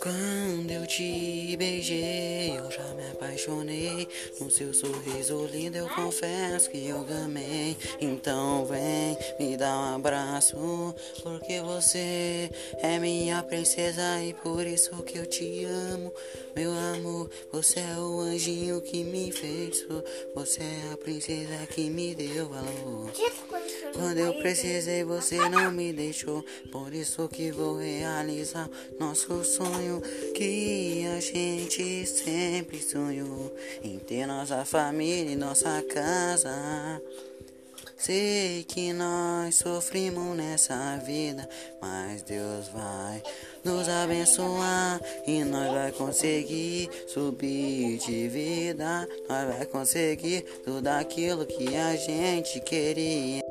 Quando eu te beijei, eu já me apaixonei. No seu sorriso lindo, eu confesso que eu gamei. Então vem me dar um abraço, porque você é minha princesa e por isso que eu te amo. Meu amor, você é o anjinho que me fez. Você é a princesa que me deu valor. Quando eu precisei, você não me deixou. Por isso que vou realizar nosso sonho que a gente sempre sonhou em ter nossa família e nossa casa. Sei que nós sofrimos nessa vida, mas Deus vai nos abençoar e nós vai conseguir subir de vida. Nós vai conseguir tudo aquilo que a gente queria.